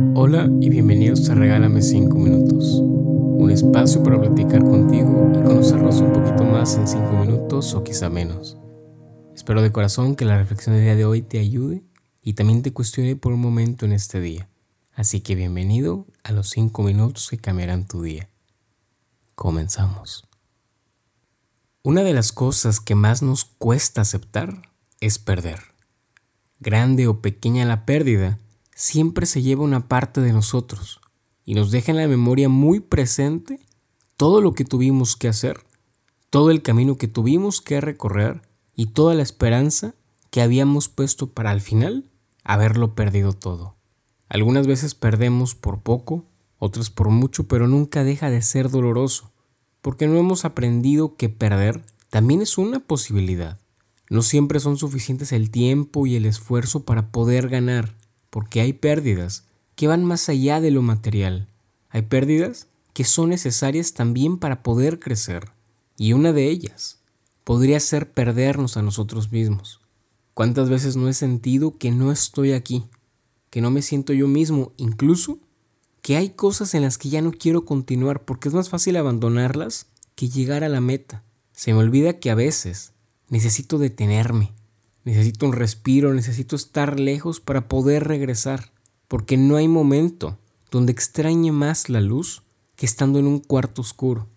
Hola y bienvenidos a Regálame 5 Minutos, un espacio para platicar contigo y conocernos un poquito más en 5 minutos o quizá menos. Espero de corazón que la reflexión del día de hoy te ayude y también te cuestione por un momento en este día. Así que bienvenido a los 5 minutos que cambiarán tu día. Comenzamos. Una de las cosas que más nos cuesta aceptar es perder. Grande o pequeña la pérdida, siempre se lleva una parte de nosotros y nos deja en la memoria muy presente todo lo que tuvimos que hacer, todo el camino que tuvimos que recorrer y toda la esperanza que habíamos puesto para al final haberlo perdido todo. Algunas veces perdemos por poco, otras por mucho, pero nunca deja de ser doloroso, porque no hemos aprendido que perder también es una posibilidad. No siempre son suficientes el tiempo y el esfuerzo para poder ganar porque hay pérdidas que van más allá de lo material. Hay pérdidas que son necesarias también para poder crecer. Y una de ellas podría ser perdernos a nosotros mismos. ¿Cuántas veces no he sentido que no estoy aquí? Que no me siento yo mismo, incluso que hay cosas en las que ya no quiero continuar porque es más fácil abandonarlas que llegar a la meta. Se me olvida que a veces necesito detenerme, Necesito un respiro, necesito estar lejos para poder regresar, porque no hay momento donde extrañe más la luz que estando en un cuarto oscuro.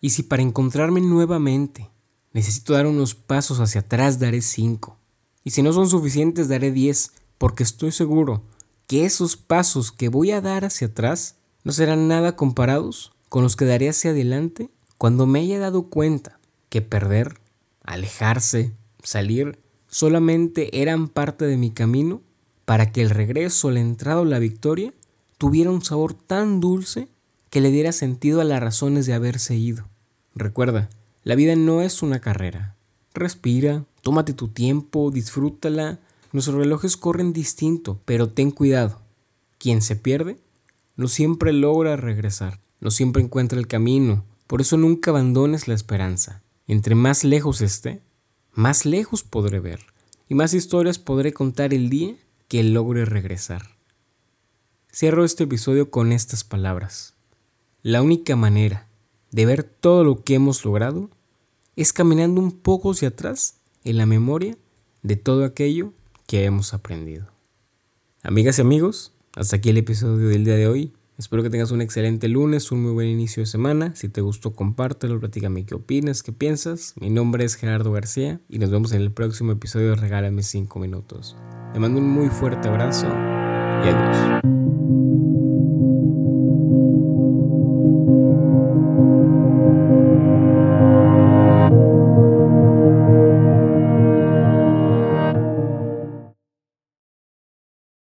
Y si para encontrarme nuevamente necesito dar unos pasos hacia atrás, daré cinco. Y si no son suficientes, daré diez, porque estoy seguro que esos pasos que voy a dar hacia atrás no serán nada comparados con los que daré hacia adelante cuando me haya dado cuenta que perder, alejarse, salir, solamente eran parte de mi camino para que el regreso, la entrada o la victoria tuviera un sabor tan dulce que le diera sentido a las razones de haberse ido. Recuerda, la vida no es una carrera. Respira, tómate tu tiempo, disfrútala. Nuestros relojes corren distinto, pero ten cuidado. Quien se pierde no siempre logra regresar, no siempre encuentra el camino. Por eso nunca abandones la esperanza. Entre más lejos esté, más lejos podré ver y más historias podré contar el día que logre regresar. Cierro este episodio con estas palabras. La única manera de ver todo lo que hemos logrado es caminando un poco hacia atrás en la memoria de todo aquello que hemos aprendido. Amigas y amigos, hasta aquí el episodio del día de hoy. Espero que tengas un excelente lunes, un muy buen inicio de semana. Si te gustó, compártelo, platícame qué opinas, qué piensas. Mi nombre es Gerardo García y nos vemos en el próximo episodio de Regálame 5 minutos. Te mando un muy fuerte abrazo y adiós.